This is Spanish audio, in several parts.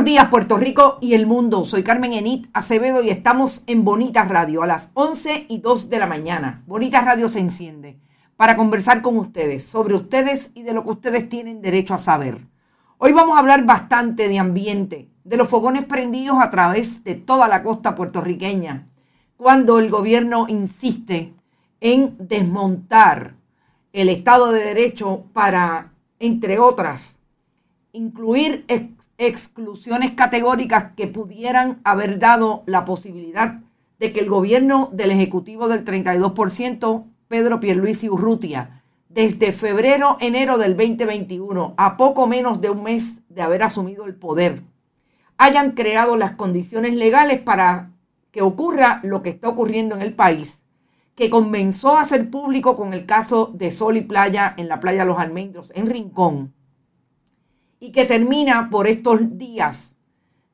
Buenos días Puerto Rico y el mundo. Soy Carmen Enit Acevedo y estamos en Bonita Radio a las 11 y 2 de la mañana. Bonita Radio se enciende para conversar con ustedes sobre ustedes y de lo que ustedes tienen derecho a saber. Hoy vamos a hablar bastante de ambiente, de los fogones prendidos a través de toda la costa puertorriqueña, cuando el gobierno insiste en desmontar el Estado de Derecho para, entre otras, incluir exclusiones categóricas que pudieran haber dado la posibilidad de que el gobierno del Ejecutivo del 32%, Pedro Pierluisi Urrutia, desde febrero, enero del 2021, a poco menos de un mes de haber asumido el poder, hayan creado las condiciones legales para que ocurra lo que está ocurriendo en el país, que comenzó a ser público con el caso de Sol y Playa en la playa Los Almendros, en Rincón, y que termina por estos días,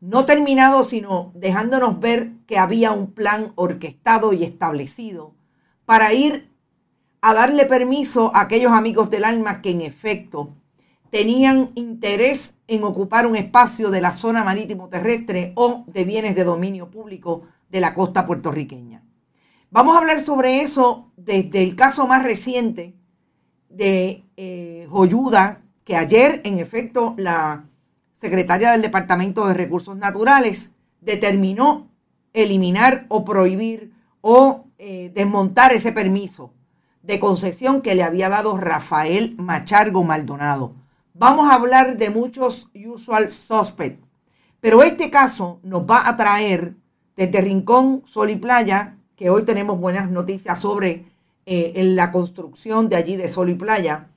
no terminado, sino dejándonos ver que había un plan orquestado y establecido para ir a darle permiso a aquellos amigos del alma que en efecto tenían interés en ocupar un espacio de la zona marítimo terrestre o de bienes de dominio público de la costa puertorriqueña. Vamos a hablar sobre eso desde el caso más reciente de eh, Joyuda, que ayer, en efecto, la secretaria del Departamento de Recursos Naturales determinó eliminar o prohibir o eh, desmontar ese permiso de concesión que le había dado Rafael Machargo Maldonado. Vamos a hablar de muchos usual suspects, pero este caso nos va a traer desde Rincón, Sol y Playa, que hoy tenemos buenas noticias sobre eh, la construcción de allí de Sol y Playa,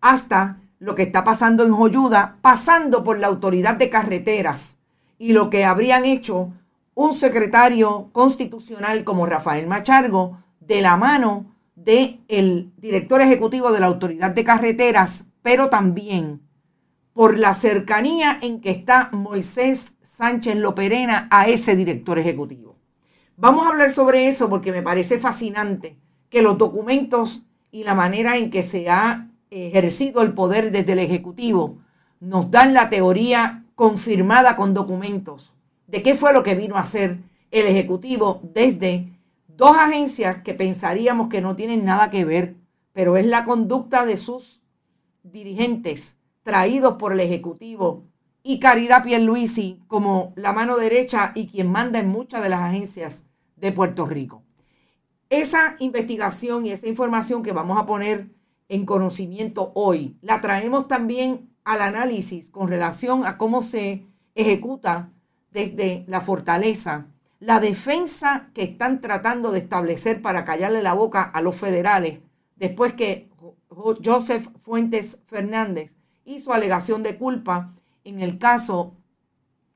hasta lo que está pasando en Joyuda, pasando por la autoridad de carreteras y lo que habrían hecho un secretario constitucional como Rafael Machargo de la mano del el director ejecutivo de la autoridad de carreteras, pero también por la cercanía en que está Moisés Sánchez Loperena a ese director ejecutivo. Vamos a hablar sobre eso porque me parece fascinante que los documentos y la manera en que se ha ejercido el poder desde el Ejecutivo, nos dan la teoría confirmada con documentos de qué fue lo que vino a hacer el Ejecutivo desde dos agencias que pensaríamos que no tienen nada que ver, pero es la conducta de sus dirigentes traídos por el Ejecutivo y Caridad Pierluisi como la mano derecha y quien manda en muchas de las agencias de Puerto Rico. Esa investigación y esa información que vamos a poner en conocimiento hoy. La traemos también al análisis con relación a cómo se ejecuta desde la fortaleza la defensa que están tratando de establecer para callarle la boca a los federales después que Joseph Fuentes Fernández hizo alegación de culpa en el caso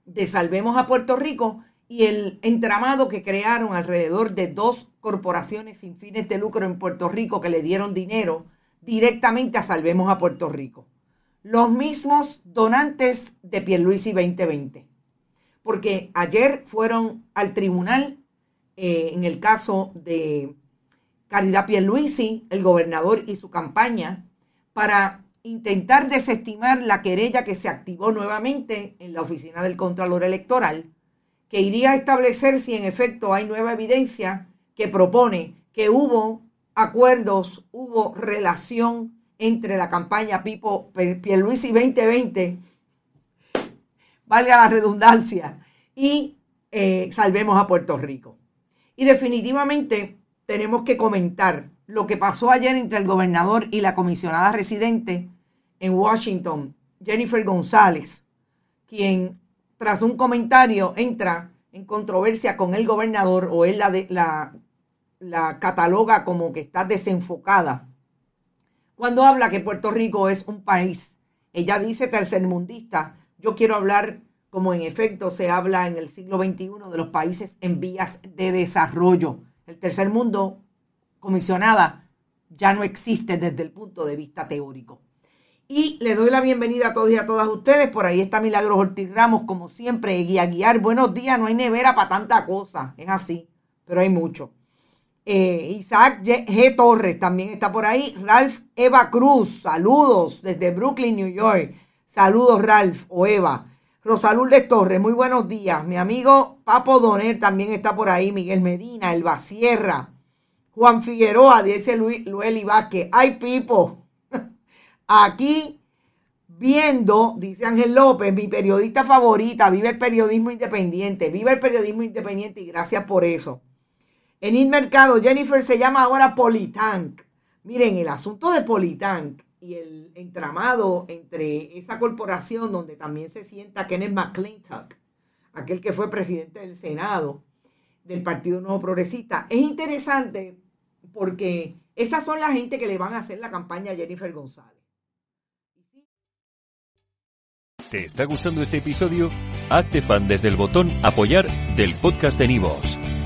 de Salvemos a Puerto Rico y el entramado que crearon alrededor de dos corporaciones sin fines de lucro en Puerto Rico que le dieron dinero directamente a Salvemos a Puerto Rico. Los mismos donantes de Pierluisi 2020 porque ayer fueron al tribunal eh, en el caso de Caridad Pierluisi, el gobernador y su campaña, para intentar desestimar la querella que se activó nuevamente en la oficina del Contralor Electoral, que iría a establecer si en efecto hay nueva evidencia que propone que hubo acuerdos, hubo relación entre la campaña Pipo Pierluisi 2020 valga la redundancia, y eh, salvemos a Puerto Rico. Y definitivamente tenemos que comentar lo que pasó ayer entre el gobernador y la comisionada residente en Washington, Jennifer González, quien tras un comentario entra en controversia con el gobernador o él la, la, la cataloga como que está desenfocada. Cuando habla que Puerto Rico es un país, ella dice tercermundista, yo quiero hablar como en efecto se habla en el siglo XXI de los países en vías de desarrollo. El tercer mundo, comisionada, ya no existe desde el punto de vista teórico. Y le doy la bienvenida a todos y a todas ustedes. Por ahí está Milagros Ortiz Ramos, como siempre, guía guiar. Buenos días, no hay nevera para tanta cosa, es así, pero hay mucho. Eh, Isaac G. Torres también está por ahí. Ralph Eva Cruz, saludos desde Brooklyn, New York. Saludos, Ralph o Eva. Rosalulde Torres, muy buenos días. Mi amigo Papo Doner también está por ahí. Miguel Medina, Elba Sierra. Juan Figueroa, dice Luis, Lueli Vázquez. Ay, Pipo. Aquí viendo, dice Ángel López, mi periodista favorita, vive el periodismo independiente. Vive el periodismo independiente y gracias por eso. En el mercado, Jennifer se llama ahora Politank. Miren, el asunto de Politank y el entramado entre esa corporación donde también se sienta Kenneth McClintock, aquel que fue presidente del Senado del Partido Nuevo Progresista, es interesante porque esas son la gente que le van a hacer la campaña a Jennifer González. ¿Te está gustando este episodio? Hazte fan desde el botón apoyar del podcast de Nivos.